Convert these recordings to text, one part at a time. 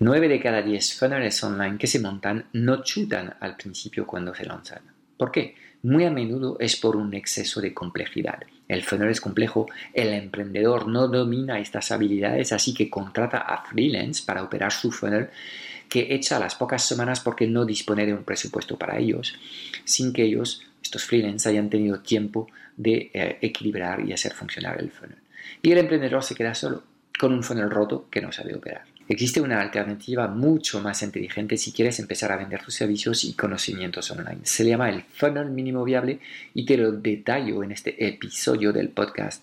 9 de cada 10 funnels online que se montan no chutan al principio cuando se lanzan. ¿Por qué? Muy a menudo es por un exceso de complejidad. El funnel es complejo, el emprendedor no domina estas habilidades, así que contrata a freelance para operar su funnel que echa las pocas semanas porque no dispone de un presupuesto para ellos, sin que ellos, estos freelance, hayan tenido tiempo de eh, equilibrar y hacer funcionar el funnel. Y el emprendedor se queda solo, con un funnel roto que no sabe operar. Existe una alternativa mucho más inteligente si quieres empezar a vender tus servicios y conocimientos online. Se llama el funnel mínimo viable y te lo detallo en este episodio del podcast.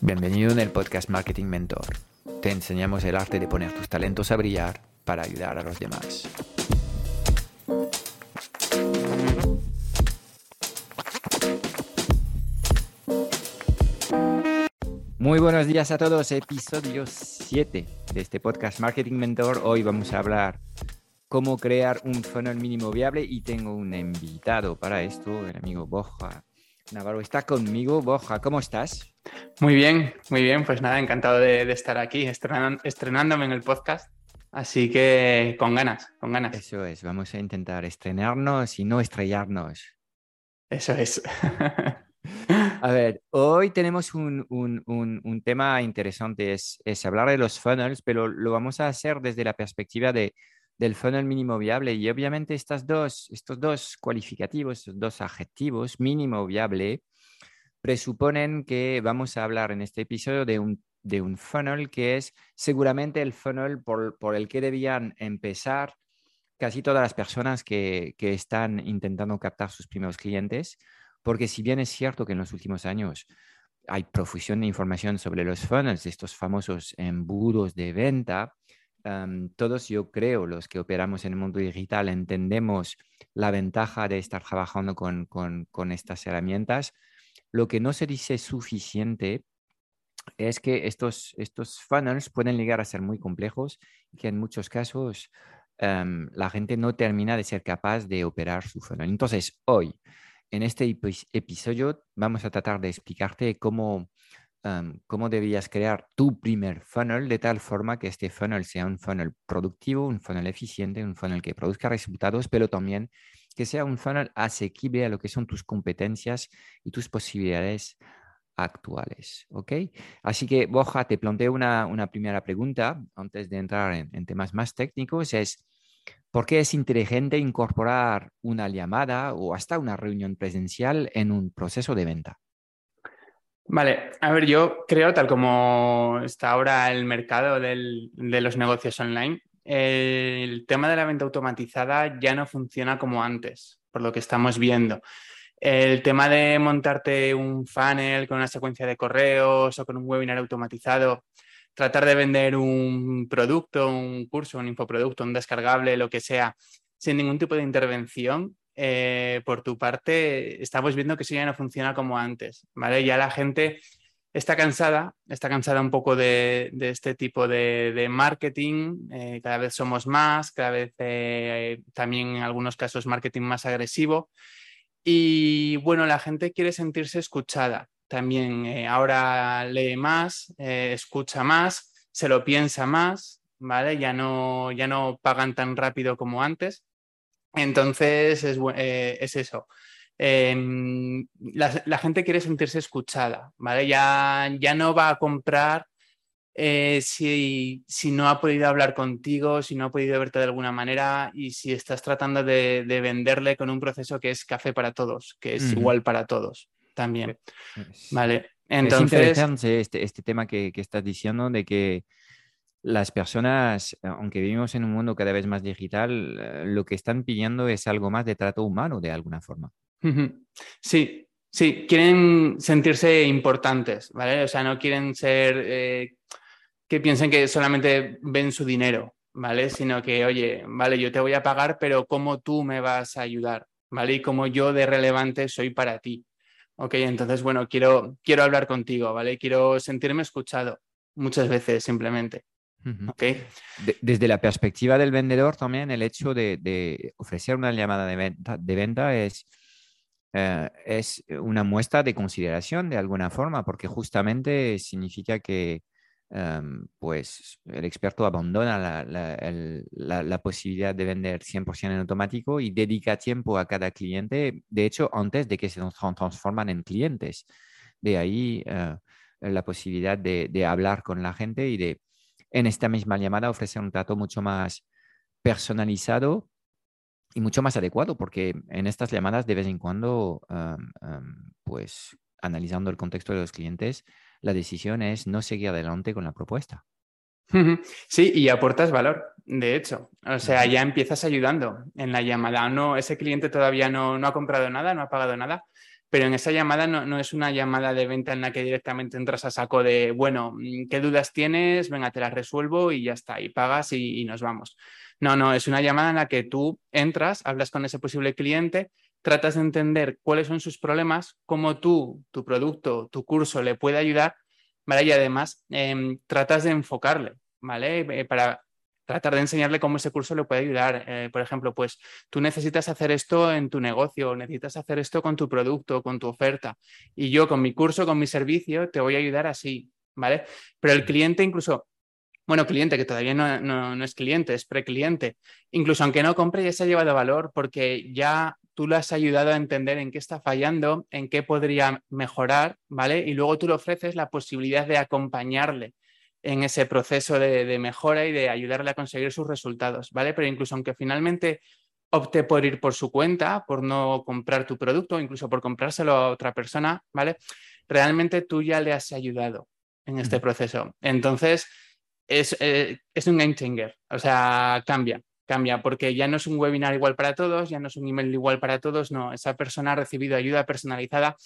Bienvenido en el podcast Marketing Mentor. Te enseñamos el arte de poner tus talentos a brillar para ayudar a los demás. Muy buenos días a todos, episodio 7 de este podcast Marketing Mentor. Hoy vamos a hablar cómo crear un funnel mínimo viable y tengo un invitado para esto, el amigo Boja Navarro. Está conmigo, Boja, ¿cómo estás? Muy bien, muy bien, pues nada, encantado de, estar aquí, estrenándome en el podcast. Así que con ganas, con ganas. Eso es, vamos a intentar estrenarnos y no estrellarnos. Eso es. A ver, hoy tenemos un, tema interesante, es, hablar de los funnels, pero lo vamos a hacer desde la perspectiva de, del funnel mínimo viable y obviamente estas dos, estos dos cualificativos, estos dos adjetivos, mínimo viable, presuponen que vamos a hablar en este episodio de un, de un funnel que es seguramente el funnel por, por el que debían empezar casi todas las personas que, que están intentando captar sus primeros clientes porque si bien es cierto que en los últimos años hay profusión de información sobre los funnels, estos famosos embudos de venta, em, todos yo creo, los que operamos en el mundo digital, entendemos la ventaja de estar trabajando con, estas herramientas. Lo que no se dice suficiente es que estos, estos funnels pueden llegar a ser muy complejos y que en muchos casos em, la gente no termina de ser capaz de operar su funnel. Entonces, hoy en este episodio vamos a tratar de explicarte cómo, cómo debías crear tu primer funnel de tal forma que este funnel sea un funnel productivo, un funnel eficiente, un funnel que produzca resultados, pero también que sea un funnel asequible a lo que son tus competencias y tus posibilidades actuales. ¿Ok? Así que, Boja, te planteo una, una primera pregunta antes de entrar en, en temas más técnicos. Es, ¿Por qué es inteligente incorporar una llamada o hasta una reunión presencial en un proceso de venta? Vale, a ver, yo creo, tal como está ahora el mercado de los negocios online, el tema de la venta automatizada ya no funciona como antes, por lo que estamos viendo. El tema de montarte un funnel con una secuencia de correos o con un webinar automatizado tratar de vender un producto, un curso, un infoproducto, un descargable, lo que sea, sin ningún tipo de intervención, eh, por tu parte, estamos viendo que eso ya no funciona como antes, ¿vale? Ya la gente está cansada, está cansada un poco de, este tipo de, marketing, eh, cada vez somos más, cada vez eh, también en algunos casos marketing más agresivo. Y bueno, la gente quiere sentirse escuchada, también ahora lee más, escucha más, se lo piensa más, ¿vale? Ya no, ya no pagan tan rápido como antes. Entonces es, eh, eso. Em, la, gente quiere sentirse escuchada, ¿vale? Ya, ya no va a comprar si, no ha podido hablar contigo, si no ha podido verte de alguna manera y si estás tratando de, venderle con un proceso que es café para todos, que es igual para todos también. Vale. Entonces. Es interesante este, este tema que, que, estás diciendo de que las personas, aunque vivimos en un mundo cada vez más digital, eh, lo que están pidiendo es algo más de trato humano de alguna forma. Sí, sí, quieren sentirse importantes, ¿vale? O sea, no quieren ser eh, que piensen que solamente ven su dinero, ¿vale? Sino que, oye, vale, yo te voy a pagar, pero ¿cómo tú me vas a ayudar? ¿Vale? Y cómo yo de relevante soy para ti. Ok, entonces, bueno, quiero, quiero hablar contigo, ¿vale? Quiero sentirme escuchado muchas veces simplemente. Okay. desde la perspectiva del vendedor también el hecho de, ofrecer una llamada de venta, de venta es, eh, es una muestra de consideración de alguna forma, porque justamente significa que Em, pues el experto abandona la, posibilidad de vender 100% en automático y dedica tiempo a cada cliente, de hecho, antes de que se transforman en clientes. De ahí eh, la posibilidad de, hablar con la gente y de, en esta misma llamada, ofrecer un trato mucho más personalizado y mucho más adecuado, porque en estas llamadas de vez en cuando, pues analizando el contexto de los clientes, la decisión es no seguir adelante con la propuesta. Sí, y aportas valor, de hecho. O sea, ya empiezas ayudando en la llamada. No, ese cliente todavía no, ha comprado nada, no ha pagado nada, pero en esa llamada no, es una llamada de venta en la que directamente entras a saco de, bueno, mm, ¿qué dudas tienes? Venga, te las resuelvo y ya está, y pagas y, y nos vamos. No, no, es una llamada en la que tú entras, hablas con ese posible cliente, tratas de entender cuáles son sus problemas, cómo tú, tu producto, tu curso le puede ayudar, ¿vale? Y además em, tratas de enfocarle, ¿vale? Eh, para tratar de enseñarle cómo ese curso le puede ayudar. Eh, por ejemplo, pues tú necesitas hacer esto en tu negocio, necesitas hacer esto con tu producto, con tu oferta. Y yo con mi curso, con mi servicio, te voy a ayudar así, ¿vale? Pero el cliente incluso bueno, cliente que todavía no, no, es cliente, es precliente, incluso aunque no compre, ya se ha llevado valor porque ya tú le has ayudado a entender en qué está fallando, en qué podría mejorar, ¿vale? Y luego tú le ofreces la posibilidad de acompañarle en ese proceso de, mejora y de ayudarle a conseguir sus resultados, ¿vale? Pero incluso aunque finalmente opte por ir por su cuenta, por no comprar tu producto, incluso por comprárselo a otra persona, ¿vale? Realmente tú ya le has ayudado en este proceso. Entonces, es, eh, es un game changer, o sea, cambia, cambia, porque ya no es un webinar igual para todos, ya no es un email igual para todos, no, esa persona ha recibido ayuda personalizada,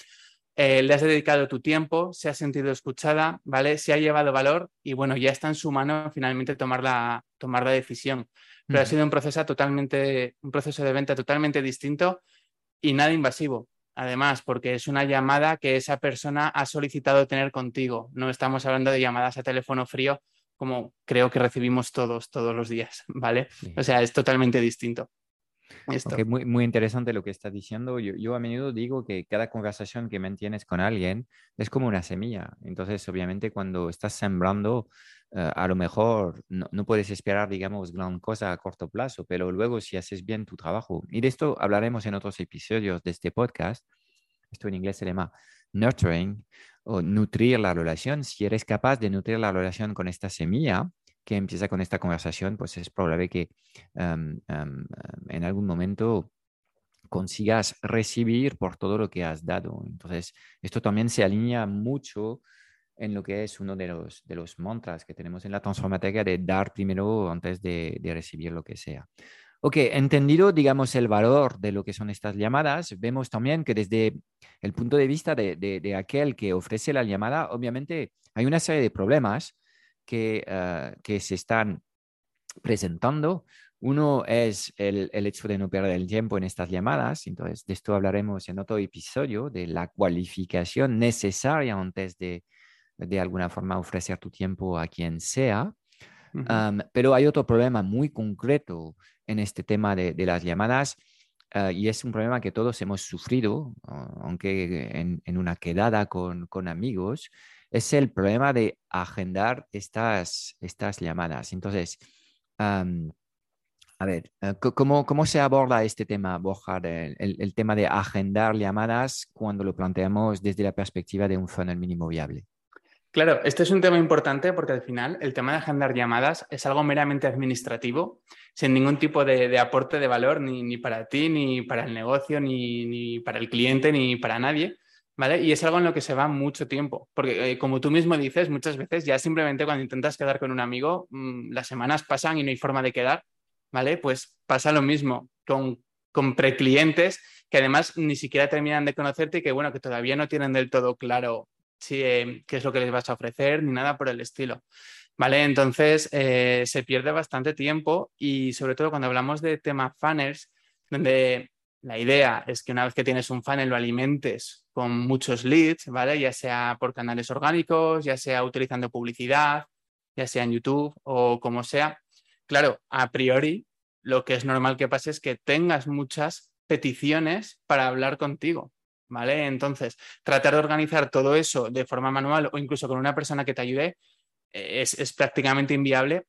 eh, le has dedicado tu tiempo, se ha sentido escuchada, ¿vale? Se ha llevado valor y bueno, ya está en su mano finalmente tomar la, tomar la decisión. Pero ha sido un proceso totalmente, un proceso de venta totalmente distinto y nada invasivo. Además, porque es una llamada que esa persona ha solicitado tener contigo. No estamos hablando de llamadas a teléfono frío como creo que recibimos todos, todos los días, ¿vale? O sea, es totalmente distinto. Esto. muy, muy interesante lo que estás diciendo. Yo, a menudo digo que cada conversación que mantienes con alguien es como una semilla. Entonces, obviamente, cuando estás sembrando, eh, a lo mejor no, no, puedes esperar, digamos, gran cosa a corto plazo, pero luego si haces bien tu trabajo, y de esto hablaremos en otros episodios de este podcast, esto en inglés se llama nurturing, o nutrir la relación, si eres capaz de nutrir la relación con esta semilla que empieza con esta conversación, pues es probable que em, em, en algún momento consigas recibir por todo lo que has dado. Entonces, esto también se alinea mucho en lo que es uno de los, de los mantras que tenemos en la transformateca de dar primero antes de, de recibir lo que sea. Ok, entendido, digamos, el valor de lo que son estas llamadas, vemos también que desde el punto de vista de, aquel que ofrece la llamada, obviamente hay una serie de problemas que, ah, que se están presentando. Uno es el, el, hecho de no perder el tiempo en estas llamadas, entonces de esto hablaremos en otro episodio, de la cualificación necesaria antes de, de alguna forma ofrecer tu tiempo a quien sea. pero hay otro problema muy concreto en este tema de, las llamadas ah, y es un problema que todos hemos sufrido, aunque en, una quedada con, amigos, es el problema de agendar estas, estas llamadas. Entonces, a ver, ah, ¿cómo, ¿cómo, se aborda este tema, Borja, el, tema de agendar llamadas cuando lo planteamos desde la perspectiva de un funnel mínimo viable? Claro, este es un tema importante porque al final el tema de agendar llamadas es algo meramente administrativo, sin ningún tipo de, aporte de valor ni, para ti, ni para el negocio, ni, para el cliente, ni para nadie. ¿Vale? Y es algo en lo que se va mucho tiempo, porque eh, como tú mismo dices, muchas veces ya simplemente cuando intentas quedar con un amigo, mm, las semanas pasan y no hay forma de quedar, ¿vale? Pues pasa lo mismo con con preclientes que además ni siquiera terminan de conocerte y que, bueno, que todavía no tienen del todo claro si, eh, qué es lo que les vas a ofrecer ni nada por el estilo. ¿Vale? Entonces eh, se pierde bastante tiempo y sobre todo cuando hablamos de tema funnels, donde la idea es que una vez que tienes un funnel lo alimentes con muchos leads, ¿vale? Ya sea por canales orgánicos, ya sea utilizando publicidad, ya sea en YouTube o como sea. Claro, a priori lo que es normal que pase es que tengas muchas peticiones para hablar contigo, ¿vale? Entonces, tratar de organizar todo eso de forma manual o incluso con una persona que te ayude eh, es, prácticamente inviable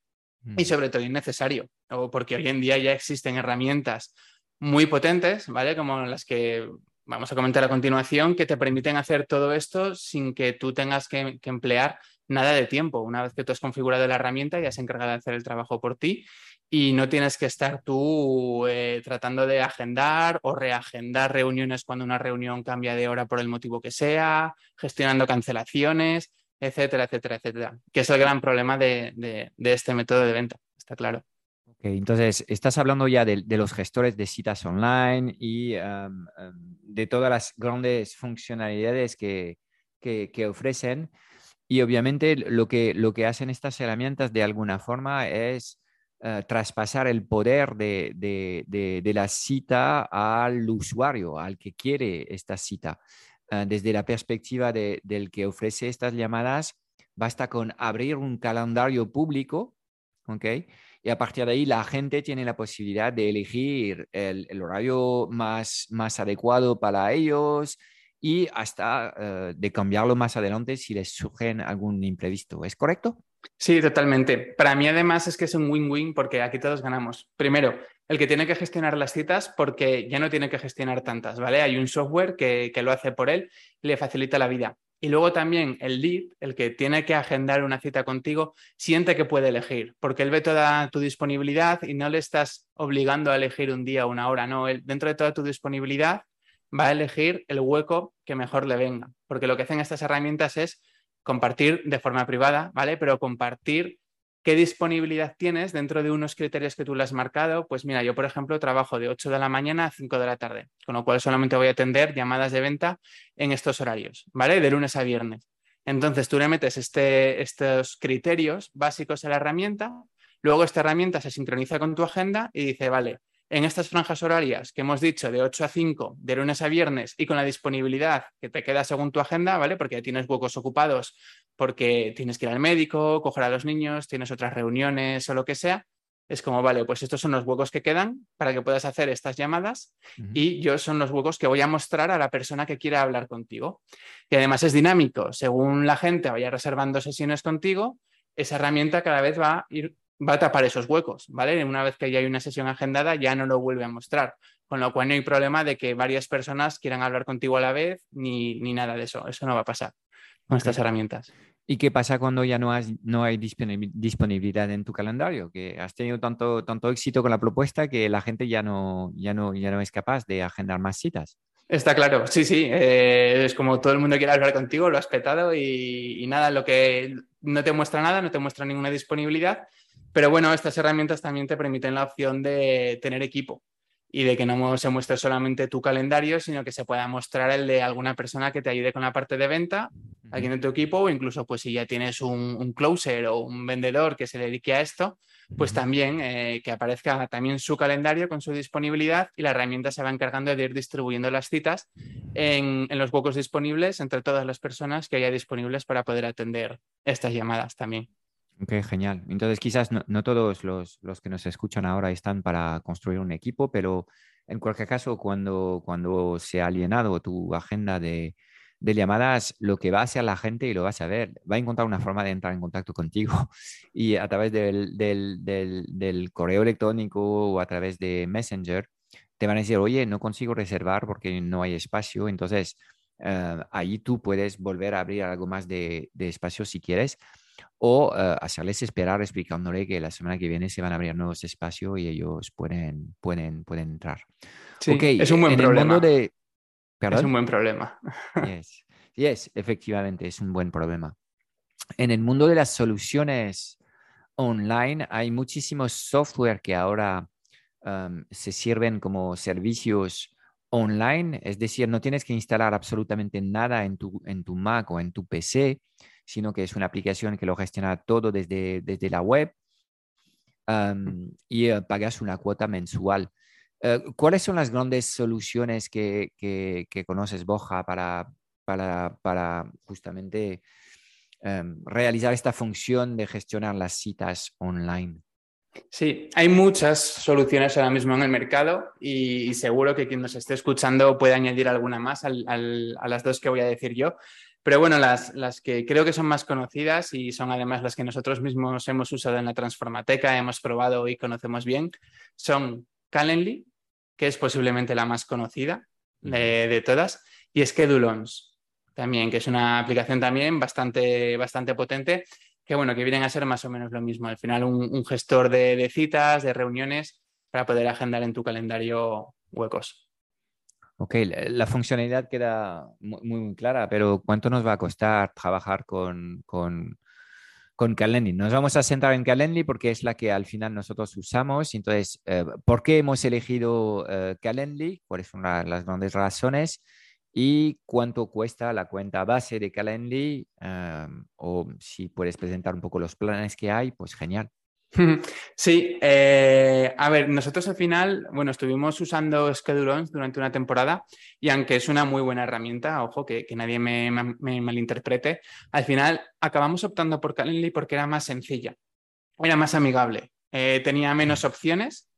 y mm. sobre todo innecesario, porque hoy en día ya existen herramientas muy potentes, ¿vale? Como las que vamos a comentar a continuación, que te permiten hacer todo esto sin que tú tengas que, emplear nada de tiempo. Una vez que tú has configurado la herramienta, ya se encarga de hacer el trabajo por ti y no tienes que estar tú eh, tratando de agendar o reagendar reuniones cuando una reunión cambia de hora por el motivo que sea, gestionando cancelaciones, etcétera, etcétera, etcétera, que es el gran problema de, este método de venta, está claro. Entonces, estás hablando ya de, los gestores de citas online y de todas las grandes funcionalidades que, que, ofrecen. Y obviamente lo que, lo que hacen estas herramientas de alguna forma es eh, traspasar el poder de, la cita al usuario, al que quiere esta cita. Eh, desde la perspectiva del que ofrece estas llamadas, basta con abrir un calendario público, ¿ok? Y a partir de ahí la gente tiene la posibilidad de elegir el, horario más, más adecuado para ellos y hasta eh, de cambiarlo más adelante si les surge algún imprevisto. ¿Es correcto? Sí, totalmente. Para mí además es que es un win-win porque aquí todos ganamos. Primero, el que tiene que gestionar las citas porque ya no tiene que gestionar tantas, ¿vale? Hay un software que, lo hace por él le facilita la vida. Y luego también el lead, el que tiene que agendar una cita contigo, siente que puede elegir, porque él ve toda tu disponibilidad y no le estás obligando a elegir un día o una hora, no, él, dentro de toda tu disponibilidad va a elegir el hueco que mejor le venga, porque lo que hacen estas herramientas es compartir de forma privada, ¿vale? Pero compartir qué disponibilidad tienes dentro de unos criterios que tú le has marcado. Pues mira, yo por ejemplo trabajo de 8 de la mañana a 5 de la tarde, con lo cual solamente voy a atender llamadas de venta en estos horarios, ¿vale? De lunes a viernes. Entonces tú le metes este, estos criterios básicos a la herramienta, luego esta herramienta se sincroniza con tu agenda y dice, vale, en estas franjas horarias que hemos dicho de 8 a 5, de lunes a viernes y con la disponibilidad que te queda según tu agenda, ¿vale? Porque tienes huecos ocupados, porque tienes que ir al médico, coger a los niños, tienes otras reuniones o lo que sea. Es como, vale, pues estos son los huecos que quedan para que puedas hacer estas llamadas y yo son los huecos que voy a mostrar a la persona que quiera hablar contigo. Y además es dinámico, según la gente vaya reservando sesiones contigo, esa herramienta cada vez va a ir va a tapar esos huecos, ¿vale? Una vez que ya hay una sesión agendada, ya no lo vuelve a mostrar. Con lo cual no hay problema de que varias personas quieran hablar contigo a la vez, ni, nada de eso. Eso no va a pasar con estas herramientas. ¿Y qué pasa cuando ya no, has, no hay disponibilidad en tu calendario? Que has tenido tanto, tanto éxito con la propuesta que la gente ya no, ya, no, ya no es capaz de agendar más citas. Está claro, sí, sí. Eh, es como todo el mundo quiere hablar contigo, lo has petado y, y, nada, lo que no te muestra nada, no te muestra ninguna disponibilidad pero bueno, estas herramientas también te permiten la opción de tener equipo y de que no se muestre solamente tu calendario, sino que se pueda mostrar el de alguna persona que te ayude con la parte de venta, alguien de tu equipo, o incluso pues si ya tienes un, closer o un vendedor que se dedique a esto, pues también eh, que aparezca también su calendario con su disponibilidad y la herramienta se va encargando de ir distribuyendo las citas en, en los huecos disponibles entre todas las personas que haya disponibles para poder atender estas llamadas también. Ok, genial. Entonces, quizás no, todos los, que nos escuchan ahora están para construir un equipo, pero en cualquier caso, cuando, cuando se ha alienado tu agenda de, llamadas, lo que va a hacer la gente y lo vas a ver, va a encontrar una forma de entrar en contacto contigo y a través del, correo electrónico o a través de Messenger, te van a decir, oye, no consigo reservar porque no hay espacio. Entonces, eh, ahí tú puedes volver a abrir algo más de, de espacio si quieres o eh, hacerles esperar explicándole que la semana que viene se van a abrir nuevos espacios y ellos pueden, pueden, pueden entrar. Sí, es un buen problema. de... Es un buen problema. Yes. yes, efectivamente, es un buen problema. En el mundo de las soluciones online hay muchísimos software que ahora se sirven como servicios online, es decir, no tienes que instalar absolutamente nada en tu, en tu Mac o en tu PC, sino que es una aplicación que lo gestiona todo desde, desde la web y eh, pagas una cuota mensual. Eh, ¿Cuáles son las grandes soluciones que, que, conoces, Boja, para, para, para justamente em, realizar esta función de gestionar las citas online? Sí, hay muchas soluciones ahora mismo en el mercado y, seguro que quien nos esté escuchando puede añadir alguna más a las dos que voy a decir yo. Pero bueno, las, las, que creo que son más conocidas y son además las que nosotros mismos hemos usado en la Transformateca, hemos probado y conocemos bien, son Calendly, que es posiblemente la más conocida de, de todas, y Schedulons también, que es una aplicación también bastante, bastante potente que bueno, que vienen a ser más o menos lo mismo. Al final, un, gestor de, citas, de reuniones, para poder agendar en tu calendario huecos. Ok, la, funcionalidad queda muy, muy, clara, pero ¿cuánto nos va a costar trabajar con, con, con Calendly? Nos vamos a centrar en Calendly porque es la que al final nosotros usamos. Entonces, eh, ¿por qué hemos elegido eh, Calendly? ¿Cuáles son las grandes razones? y cuánto cuesta la cuenta base de Calendly o si puedes presentar un poco los planes que hay, pues genial. Sí, eh, a ver, nosotros al final, bueno, estuvimos usando Schedulons durante una temporada y aunque es una muy buena herramienta, ojo, que, nadie me, malinterprete, al final acabamos optando por Calendly porque era más sencilla, era más amigable, eh, tenía menos opciones,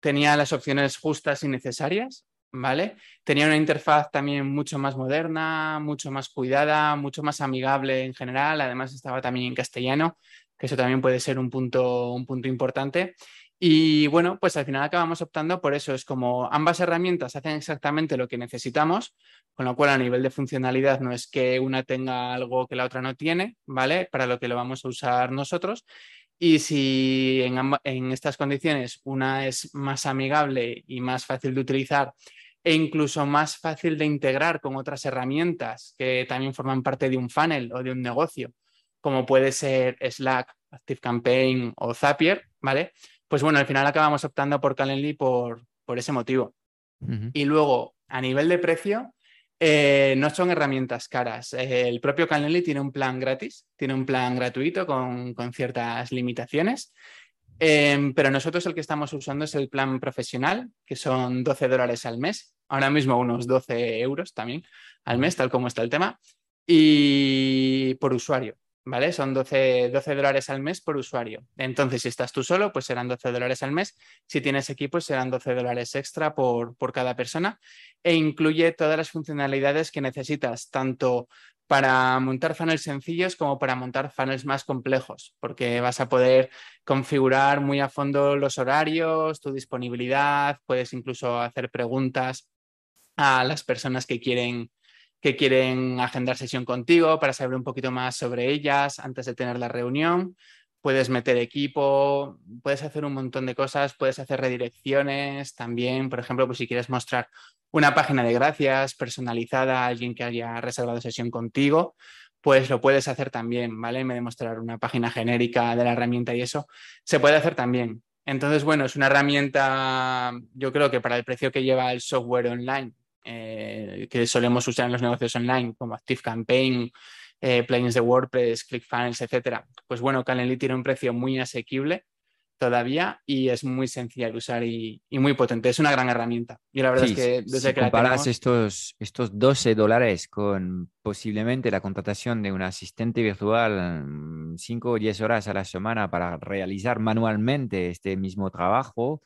tenía las opciones justas y necesarias ¿vale? Tenía una interfaz también mucho más moderna, mucho más cuidada, mucho más amigable en general. Además estaba también en castellano, que eso también puede ser un punto, un punto importante. Y bueno, pues al final acabamos optando por eso. Es como ambas herramientas hacen exactamente lo que necesitamos, con lo cual a nivel de funcionalidad no es que una tenga algo que la otra no tiene, ¿vale? Para lo que lo vamos a usar nosotros. Y si en, estas condiciones una es más amigable y más fácil de utilizar e incluso más fácil de integrar con otras herramientas que también forman parte de un funnel o de un negocio, como puede ser Slack, ActiveCampaign o Zapier, ¿vale? Pues bueno, al final acabamos optando por Calendly por, por ese motivo. Y luego, a nivel de precio, eh, no son herramientas caras. Eh, el propio Calendly tiene un plan gratis, tiene un plan gratuito con, ciertas limitaciones, em, pero nosotros el que estamos usando es el plan profesional, que son 12 dólares al mes, ahora mismo unos 12 euros también al mes, tal como está el tema, y por usuario. ¿Vale? Son 12, 12, dólares al mes por usuario. Entonces, si estás tú solo, pues serán 12 dólares al mes. Si tienes equipo, serán 12 dólares extra por, por cada persona e incluye todas las funcionalidades que necesitas, tanto para montar funnels sencillos como para montar funnels más complejos, porque vas a poder configurar muy a fondo los horarios, tu disponibilidad, puedes incluso hacer preguntas a las personas que quieren que quieren agendar sesión contigo para saber un poquito más sobre ellas antes de tener la reunión. Puedes meter equipo, puedes hacer un montón de cosas, puedes hacer redirecciones también, por ejemplo, pues si quieres mostrar una página de gracias personalizada a alguien que haya reservado sesión contigo, pues lo puedes hacer también, ¿vale? Me de mostrar una página genérica de la herramienta y eso, se puede hacer también. Entonces, bueno, es una herramienta, yo creo que para el precio que lleva el software online, eh, que solemos usar en los negocios online, como ActiveCampaign, eh, plugins de WordPress, ClickFunnels, etcétera. Pues bueno, Calendly tiene un precio muy asequible todavía y es muy sencilla de usar y, muy potente. Es una gran herramienta. Y la verdad es que desde que comparas estos, estos 12 dólares con posiblemente la contratación de un asistente virtual 5 mm, o 10 horas a la semana para realizar manualmente este mismo trabajo,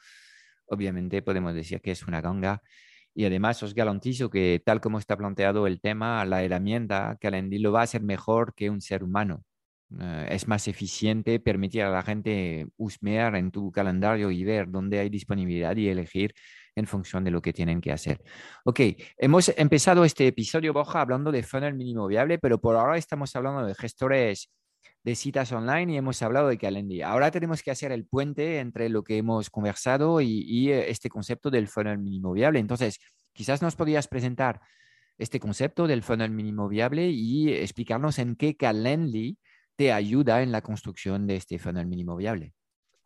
obviamente podemos decir que es una ganga. Y además os garantizo que tal como está planteado el tema, la herramienta Calendly lo va a hacer mejor que un ser humano. Eh, es más eficiente permitir a la gente husmear en tu calendario y ver dónde hay disponibilidad y elegir en función de lo que tienen que hacer. Ok, hemos empezado este episodio, Boja, hablando de funnel mínimo viable, pero por ahora estamos hablando de gestores de citas online y hemos hablado de Calendly. Ahora tenemos que hacer el puente entre lo que hemos conversado y, eh, este concepto del funnel mínimo viable. Entonces, quizás nos podrías presentar este concepto del funnel mínimo viable y explicarnos en qué Calendly te ayuda en la construcción de este funnel mínimo viable.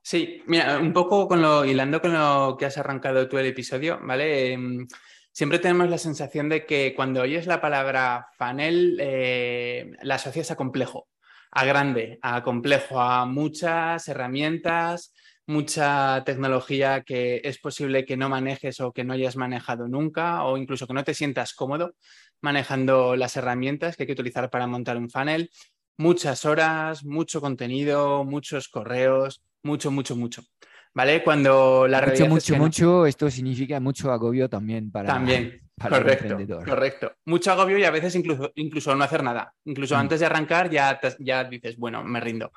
Sí, mira, un poco con lo, hilando con lo que has arrancado tú el episodio, ¿vale? Em, siempre tenemos la sensación de que cuando oyes la palabra funnel, eh, la asocias a complejo, a grande, a complejo, a muchas herramientas, mucha tecnología que es posible que no manejes o que no hayas manejado nunca o incluso que no te sientas cómodo manejando las herramientas que hay que utilizar para montar un funnel. Muchas horas, mucho contenido, muchos correos, mucho, mucho, mucho. ¿Vale? Cuando la mucho, mucho, mucho, esto significa mucho agobio también para, también, correcto, Correcto. Mucho agobio y a veces incluso, incluso no hacer nada. Incluso mm. antes de arrancar ya, ya dices, bueno, me rindo.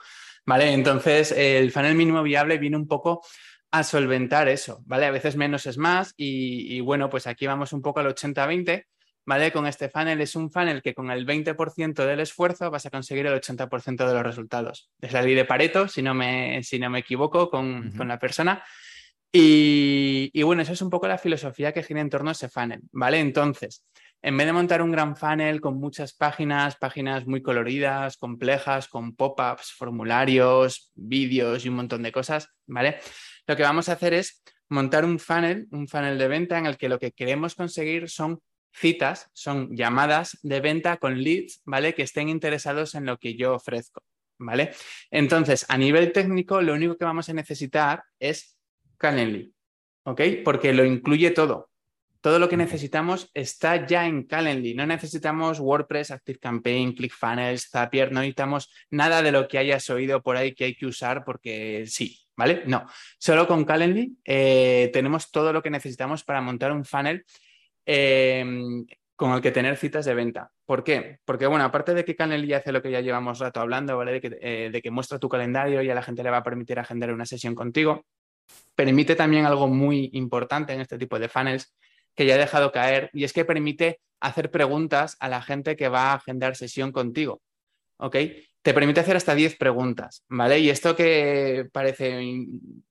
¿vale? Entonces, el funnel mínimo viable viene un poco a solventar eso, ¿vale? A veces menos es más y, bueno, pues aquí vamos un poco al 80-20, ¿vale? Con este funnel es un funnel que con el 20% del esfuerzo vas a conseguir el 80% de los resultados. Es la ley de Pareto, si no me, si no me equivoco, con, la persona. Y, bueno, eso es un poco la filosofía que gira en torno a ese funnel, ¿vale? Entonces, en vez de montar un gran funnel con muchas páginas, páginas muy coloridas, complejas, con pop-ups, formularios, vídeos y un montón de cosas, ¿vale? Lo que vamos a hacer es montar un funnel, un funnel de venta en el que lo que queremos conseguir son citas, son llamadas de venta con leads, ¿vale? Que estén interesados en lo que yo ofrezco, ¿vale? Entonces, a nivel técnico, lo único que vamos a necesitar es Calendly, ¿ok? Porque lo incluye todo. Todo lo que necesitamos está ya en Calendly. No necesitamos WordPress, ActiveCampaign, ClickFunnels, Zapier. No necesitamos nada de lo que hayas oído por ahí que hay que usar porque sí, ¿vale? No. Solo con Calendly eh, tenemos todo lo que necesitamos para montar un funnel em, con el que tener citas de venta. ¿Por qué? Porque, bueno, aparte de que Calendly hace lo que ya llevamos rato hablando, ¿vale? De que, eh, de que muestra tu calendario y a la gente le va a permitir agendar una sesión contigo, permite también algo muy importante en este tipo de funnels, que ya he dejado caer y es que permite hacer preguntas a la gente que va a agendar sesión contigo. ¿Ok? Te permite hacer hasta 10 preguntas, ¿vale? Y esto que parece,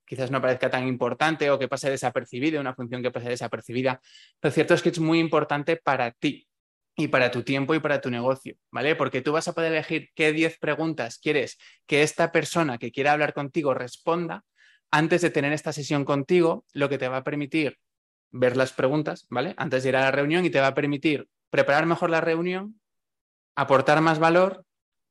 quizás no parezca tan importante o que pase desapercibido, una función que pase desapercibida, lo cierto es que es muy importante para ti y para tu tiempo y para tu negocio, ¿vale? Porque tú vas a poder elegir qué 10 preguntas quieres que esta persona que quiera hablar contigo responda antes de tener esta sesión contigo, lo que te va a permitir ver las preguntas, ¿vale? Antes de ir a la reunión y te va a permitir preparar mejor la reunión, aportar más valor,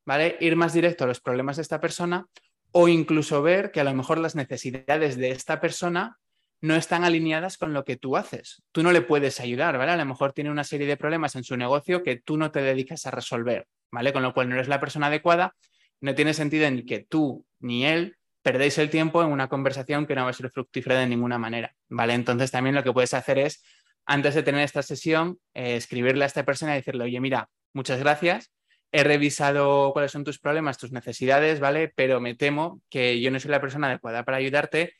¿vale? Ir más directo a los problemas de esta persona o incluso ver que a lo mejor las necesidades de esta persona no están alineadas con lo que tú haces. Tú no le puedes ayudar, ¿vale? A lo mejor tiene una serie de problemas en su negocio que tú no te dedicas a resolver, ¿vale? Con lo cual no eres la persona adecuada, no tiene sentido ni que tú ni él perdéis el tiempo en una conversación que no va a ser fructífera de ninguna manera, ¿vale? Entonces también lo que puedes hacer es, antes de tener esta sesión, eh, escribirle a esta persona y decirle, oye, mira, muchas gracias, he revisado cuáles son tus problemas, tus necesidades, ¿vale? Pero me temo que yo no soy la persona adecuada para ayudarte.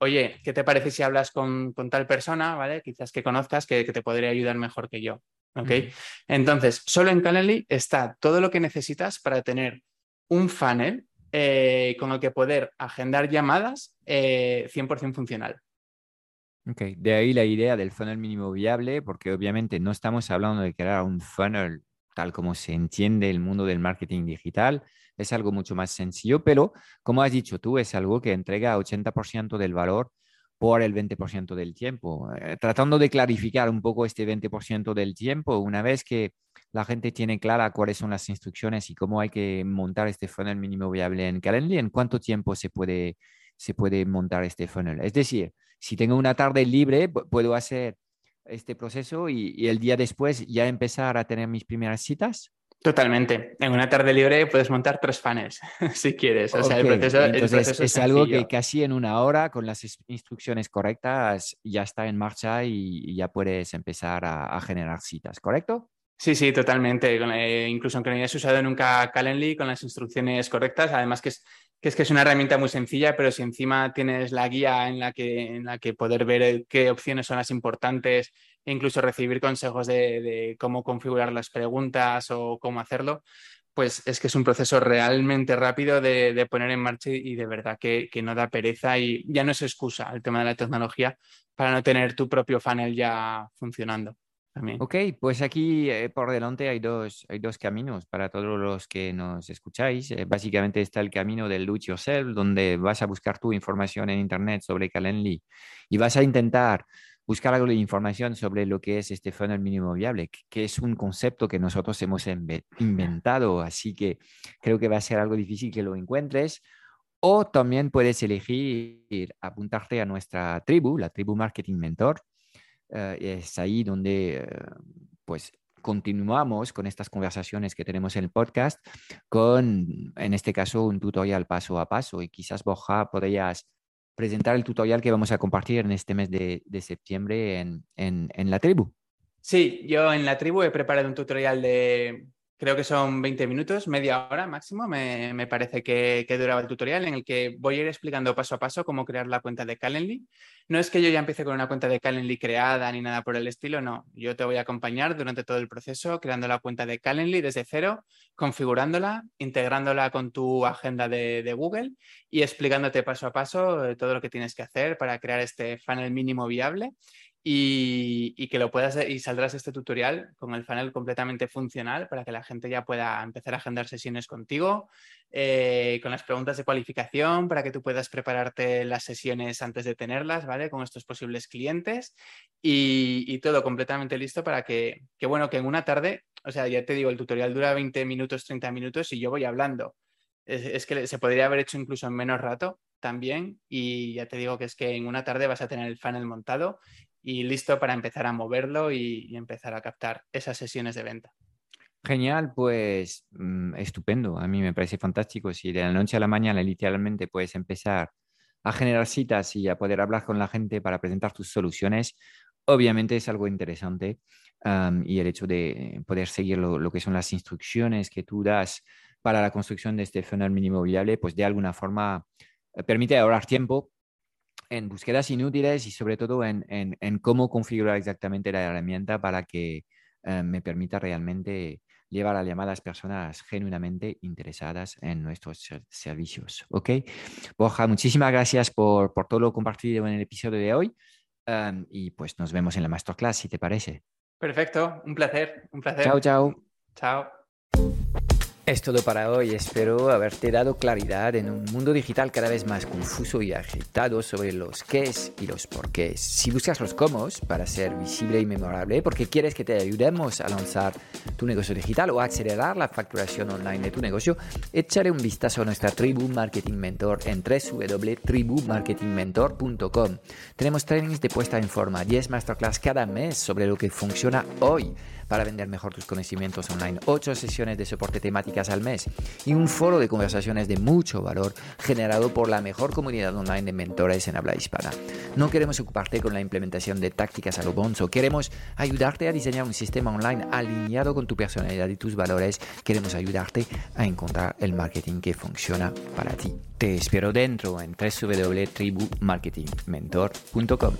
Oye, ¿qué te parece si hablas con, tal persona, ¿vale? Quizás que conozcas que, te podría ayudar mejor que yo, ¿ok? Entonces, solo en Calendly está todo lo que necesitas para tener un funnel eh, con el que poder agendar llamadas 100% eh, funcional. Ok, de ahí la idea del funnel mínimo viable, porque obviamente no estamos hablando de crear un funnel tal como se entiende el mundo del marketing digital, es algo mucho más sencillo, pero como has dicho tú, es algo que entrega 80% del valor por el 20% del tiempo. Eh, tratando de clarificar un poco este 20% del tiempo, una vez que la gente tiene clara cuáles son las instrucciones y cómo hay que montar este funnel mínimo viable en Calendly, en cuánto tiempo se puede, se puede montar este funnel. Es decir, si tengo una tarde libre, puedo hacer este proceso y, el día después ya empezar a tener mis primeras citas. Totalmente. En una tarde libre puedes montar tres funnels si quieres. O sea, el proceso, Entonces, es algo que casi en una hora, con las instrucciones correctas, ya está en marcha y, ya puedes empezar a generar citas, ¿correcto? Sí, sí, totalmente. Eh, incluso aunque no hayas usado nunca Calendly con las instrucciones correctas, además que es, que es que es una herramienta muy sencilla, pero si encima tienes la guía en la que, en la que poder ver qué opciones son las importantes e incluso recibir consejos de, cómo configurar las preguntas o cómo hacerlo, pues es que es un proceso realmente rápido de, poner en marcha y de verdad que, que, no da pereza y ya no es excusa el tema de la tecnología para no tener tu propio funnel ya funcionando. También. Ok, pues aquí eh, por delante hay dos, hay dos caminos para todos los que nos escucháis. Eh, básicamente está el camino del do it yourself, donde vas a buscar tu información en Internet sobre Calendly y vas a intentar buscar algo de información sobre lo que es este funnel mínimo viable, que es un concepto que nosotros hemos inventado, así que creo que va a ser algo difícil que lo encuentres. O también puedes elegir apuntarte a nuestra tribu, la tribu Marketing Mentor. Eh, es ahí donde eh, pues continuamos con estas conversaciones que tenemos en el podcast con, en este caso, un tutorial paso a paso. Y quizás, Borja, podrías presentar el tutorial que vamos a compartir en este mes de, septiembre en, en, la tribu. Sí, yo en la tribu he preparado un tutorial de, creo que son 20 minutos, media hora máximo, me, parece que, que, duraba el tutorial, en el que voy a ir explicando paso a paso cómo crear la cuenta de Calendly. No es que yo ya empiece con una cuenta de Calendly creada ni nada por el estilo, no. Yo te voy a acompañar durante todo el proceso creando la cuenta de Calendly desde cero, configurándola, integrándola con tu agenda de, de Google y explicándote paso a paso eh, todo lo que tienes que hacer para crear este funnel mínimo viable y, que lo puedas y saldrás este tutorial con el funnel completamente funcional para que la gente ya pueda empezar a agendar sesiones contigo, eh, con las preguntas de cualificación para que tú puedas prepararte las sesiones antes de tenerlas, ¿vale? Con estos posibles clientes y, todo completamente listo para que, que, bueno, que en una tarde, o sea, ya te digo, el tutorial dura 20 minutos, 30 minutos y yo voy hablando es, que se podría haber hecho incluso en menos rato también y ya te digo que es que en una tarde vas a tener el funnel montado y listo para empezar a moverlo y, empezar a captar esas sesiones de venta. Genial, pues mm, estupendo. A mí me parece fantástico. Si de la noche a la mañana literalmente puedes empezar a generar citas y a poder hablar con la gente para presentar tus soluciones, obviamente es algo interesante. y el hecho de poder seguir lo, que son las instrucciones que tú das para la construcción de este funnel mínimo viable, pues de alguna forma eh, permite ahorrar tiempo en búsquedas inútiles y sobre todo en, cómo configurar exactamente la herramienta para que eh, me permita realmente llevar a llamadas personas genuinamente interesadas en nuestros servicios. ¿Ok? Borja, muchísimas gracias por, todo lo compartido en el episodio de hoy um, y pues nos vemos en la masterclass, si te parece. Perfecto, un placer, un placer. Chao, chao. Chao. Es todo para hoy. Espero haberte dado claridad en un mundo digital cada vez más confuso y agitado sobre los qués y los porqués. Si buscas los cómo para ser visible y memorable, porque quieres que te ayudemos a lanzar tu negocio digital o a acelerar la facturación online de tu negocio, échale un vistazo a nuestra tribu Marketing Mentor en www.tribumarketingmentor.com. Tenemos trainings de puesta en forma, 10 masterclass cada mes sobre lo que funciona hoy para vender mejor tus conocimientos online, 8 sesiones de soporte al mes y un foro de conversaciones de mucho valor generado por la mejor comunidad online de mentores en habla hispana. No queremos ocuparte con la implementación de tácticas a lo bonzo, queremos ayudarte a diseñar un sistema online alineado con tu personalidad y tus valores, queremos ayudarte a encontrar el marketing que funciona para ti. Te espero dentro en www.tribumarketingmentor.com.